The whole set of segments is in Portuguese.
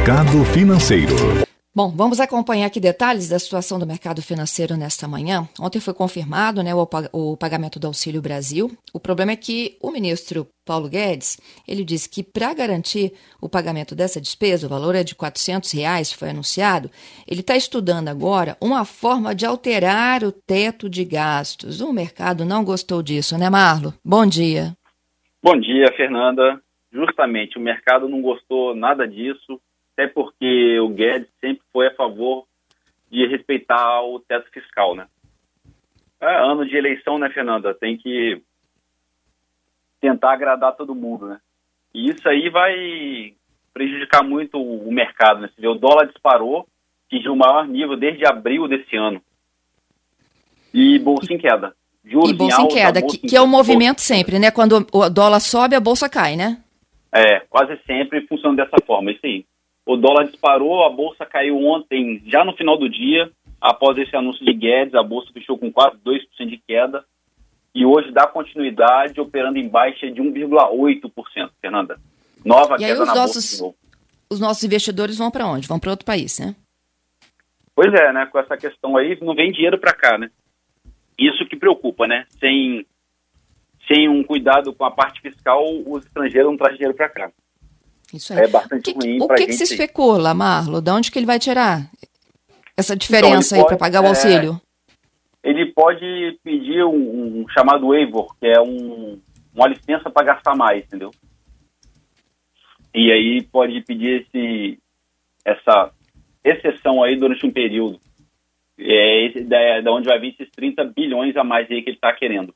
Mercado Financeiro. Bom, vamos acompanhar aqui detalhes da situação do mercado financeiro nesta manhã. Ontem foi confirmado né, o, pagamento do Auxílio Brasil. O problema é que o ministro Paulo Guedes, ele disse que para garantir o pagamento dessa despesa, o valor é de 400 reais, foi anunciado, ele está estudando agora uma forma de alterar o teto de gastos. O mercado não gostou disso, né, Marlo? Bom dia. Bom dia, Fernanda. Justamente, o mercado não gostou nada disso até porque o Guedes sempre foi a favor de respeitar o teto fiscal, né? É ano de eleição, né, Fernanda? Tem que tentar agradar todo mundo, né? E isso aí vai prejudicar muito o mercado, né? Você vê, o dólar disparou, atingiu o maior nível desde abril desse ano. E bolsa em queda. Juros e bolsa em, alta, em queda, bolsa que, que é o movimento sempre, né? Quando o dólar sobe, a bolsa cai, né? É, quase sempre funciona dessa forma, isso aí. O dólar disparou, a bolsa caiu ontem, já no final do dia, após esse anúncio de Guedes, a bolsa fechou com quase 2% de queda e hoje dá continuidade operando em baixa de 1,8%, Fernanda. Nova e queda na nossos, bolsa. Os nossos investidores vão para onde? Vão para outro país, né? Pois é, né? Com essa questão aí, não vem dinheiro para cá, né? Isso que preocupa, né? Sem, sem um cuidado com a parte fiscal, os estrangeiros não trazem dinheiro para cá. Isso é, é bastante que, ruim. O que, que se especula, Marlo? De onde que ele vai tirar essa então, diferença então, aí para pagar o é, auxílio? É, ele pode pedir um, um chamado waiver, que é um, uma licença para gastar mais, entendeu? E aí pode pedir esse, essa exceção aí durante um período. É esse, da, da onde vai vir esses 30 bilhões a mais aí que ele está querendo.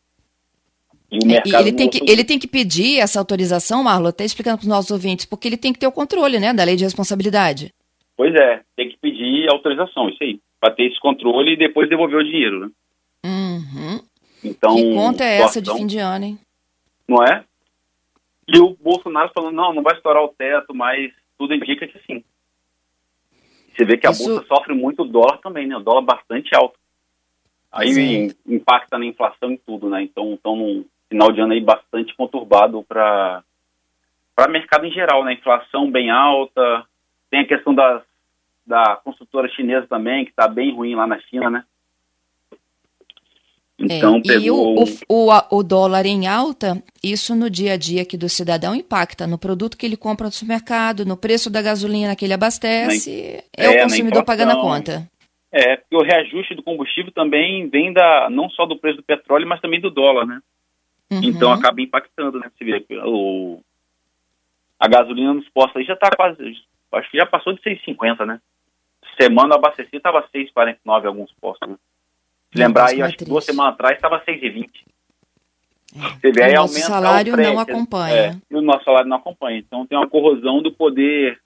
E o mercado ele, tem que, ele tem que pedir essa autorização, Marlo, até explicando para os nossos ouvintes, porque ele tem que ter o controle né, da lei de responsabilidade. Pois é, tem que pedir autorização, isso aí, para ter esse controle e depois devolver o dinheiro, né? Uhum. Então, que conta é essa de fim de ano, hein? Não é? E o Bolsonaro falando, não, não vai estourar o teto, mas tudo indica que sim. Você vê que a Isso... bolsa sofre muito o dólar também, né? O dólar bastante alto. Aí sim. impacta na inflação e tudo, né? Então, então final de ano aí bastante conturbado para para mercado em geral, né? Inflação bem alta, tem a questão das, da construtora chinesa também, que está bem ruim lá na China, né? Então, é, pegou... E o, o, o, dólar em alta, isso no dia a dia aqui do cidadão impacta no produto que ele compra no supermercado, no preço da gasolina que ele abastece, na, é, é, o consumidor pagando a conta. É, porque o reajuste do combustível também vem da, não só do preço do petróleo, mas também do dólar, né? Uhum. Então acaba impactando, né? Você vê o, a gasolina nos postos aí já está quase, acho que já passou de 6,50, né? Semana abastecida estava 6,49 alguns postos, né? Se lembrar aí, acho que duas semanas atrás estava 6,20. É. Você vê, aí o nosso salário o não acompanha. É, e o nosso salário não acompanha. Então tem uma corrosão do poder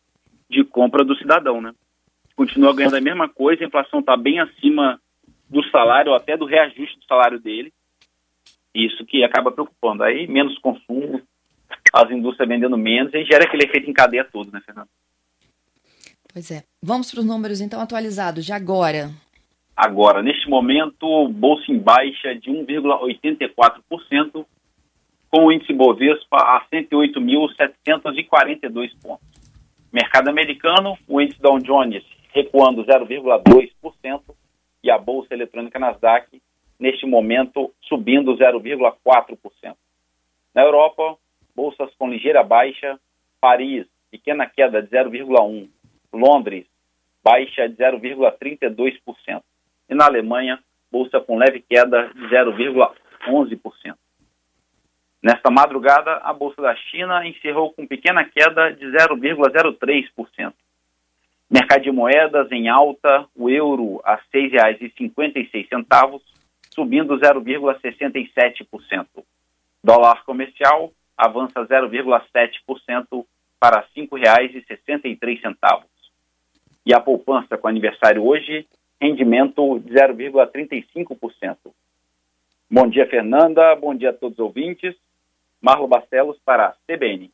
de compra do cidadão, né? Continua ganhando a mesma coisa, a inflação está bem acima do salário, ou até do reajuste do salário dele. Isso que acaba preocupando. Aí menos consumo, as indústrias vendendo menos e gera aquele efeito em cadeia todo, né, Fernando? Pois é. Vamos para os números então atualizados de agora. Agora, neste momento, bolsa em baixa de 1,84%, com o índice Bovespa a 108.742 pontos. Mercado americano, o índice Dow Jones recuando 0,2% e a bolsa eletrônica Nasdaq neste momento subindo 0,4%. Na Europa, bolsas com ligeira baixa, Paris, pequena queda de 0,1%, Londres, baixa de 0,32%. E na Alemanha, bolsa com leve queda de 0,11%. Nesta madrugada, a bolsa da China encerrou com pequena queda de 0,03%. Mercado de moedas em alta, o euro a R$ 6,56, subindo 0,67%. Dólar comercial avança 0,7% para R$ 5,63. E a poupança com aniversário hoje, rendimento de 0,35%. Bom dia, Fernanda. Bom dia a todos os ouvintes. Marlo Barcelos para a CBN.